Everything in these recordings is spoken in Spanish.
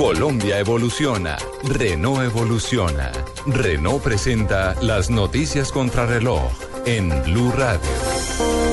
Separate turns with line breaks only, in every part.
Colombia evoluciona, Renault evoluciona. Renault presenta las noticias contra reloj en Blue Radio.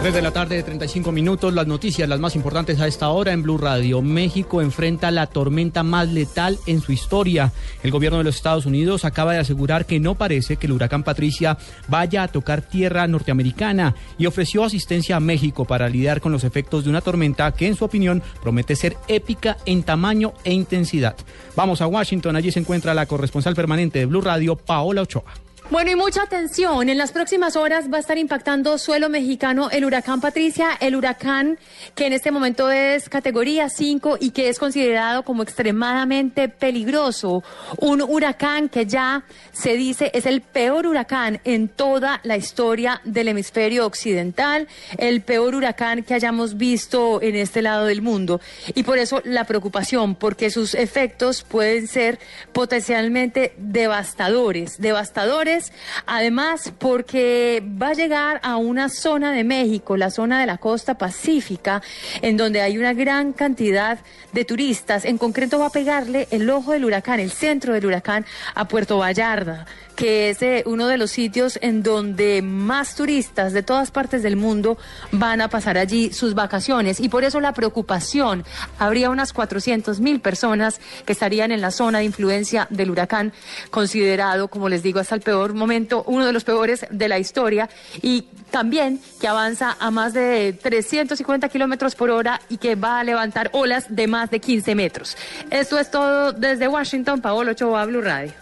3 de la tarde de 35 minutos, las noticias, las más importantes a esta hora en Blue Radio. México enfrenta la tormenta más letal en su historia. El gobierno de los Estados Unidos acaba de asegurar que no parece que el huracán Patricia vaya a tocar tierra norteamericana y ofreció asistencia a México para lidiar con los efectos de una tormenta que en su opinión promete ser épica en tamaño e intensidad. Vamos a Washington, allí se encuentra la corresponsal permanente de Blue Radio, Paola Ochoa.
Bueno, y mucha atención. En las próximas horas va a estar impactando suelo mexicano el huracán Patricia, el huracán que en este momento es categoría 5 y que es considerado como extremadamente peligroso. Un huracán que ya se dice es el peor huracán en toda la historia del hemisferio occidental, el peor huracán que hayamos visto en este lado del mundo. Y por eso la preocupación, porque sus efectos pueden ser potencialmente devastadores, devastadores además porque va a llegar a una zona de México, la zona de la costa pacífica, en donde hay una gran cantidad de turistas. En concreto va a pegarle el ojo del huracán, el centro del huracán, a Puerto Vallarta que es eh, uno de los sitios en donde más turistas de todas partes del mundo van a pasar allí sus vacaciones. Y por eso la preocupación, habría unas 400 mil personas que estarían en la zona de influencia del huracán, considerado, como les digo, hasta el peor momento, uno de los peores de la historia. Y también que avanza a más de 350 kilómetros por hora y que va a levantar olas de más de 15 metros. Esto es todo desde Washington. Paolo Ochoa, Blue Radio.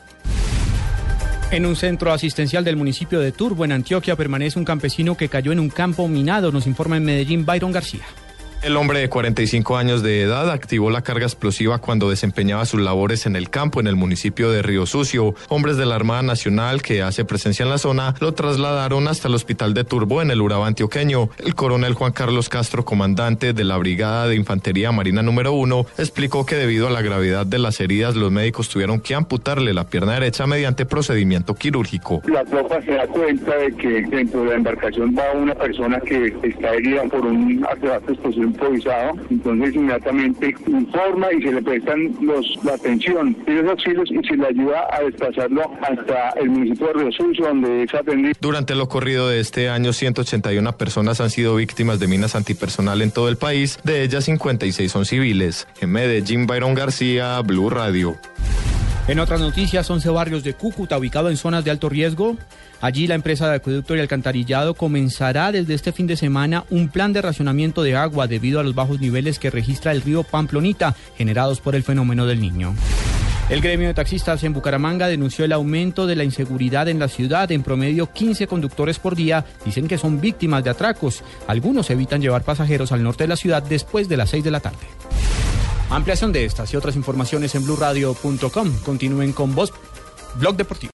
En un centro asistencial del municipio de Turbo, en Antioquia, permanece un campesino que cayó en un campo minado, nos informa en Medellín Byron García.
El hombre de 45 años de edad activó la carga explosiva cuando desempeñaba sus labores en el campo en el municipio de Río Sucio. Hombres de la Armada Nacional que hace presencia en la zona lo trasladaron hasta el hospital de Turbo en el Urabá antioqueño. El coronel Juan Carlos Castro, comandante de la Brigada de Infantería Marina número 1, explicó que debido a la gravedad de las heridas los médicos tuvieron que amputarle la pierna derecha mediante procedimiento quirúrgico.
La tropa se da cuenta de que dentro de la embarcación va una persona que está herida por un artefacto explosivo improvisado, entonces inmediatamente informa y se le prestan la atención y los auxilios y se le ayuda a desplazarlo hasta el municipio de Río Sucio, donde es atendido.
Durante lo corrido de este año, 181 personas han sido víctimas de minas antipersonal en todo el país, de ellas 56 son civiles. En Medellín, Byron García, Blue Radio.
En otras noticias, 11 barrios de Cúcuta ubicados en zonas de alto riesgo. Allí la empresa de acueducto y alcantarillado comenzará desde este fin de semana un plan de racionamiento de agua debido a los bajos niveles que registra el río Pamplonita generados por el fenómeno del niño. El gremio de taxistas en Bucaramanga denunció el aumento de la inseguridad en la ciudad. En promedio, 15 conductores por día dicen que son víctimas de atracos. Algunos evitan llevar pasajeros al norte de la ciudad después de las 6 de la tarde. Ampliación de estas y otras informaciones en blurradio.com. Continúen con vos, Blog Deportivo.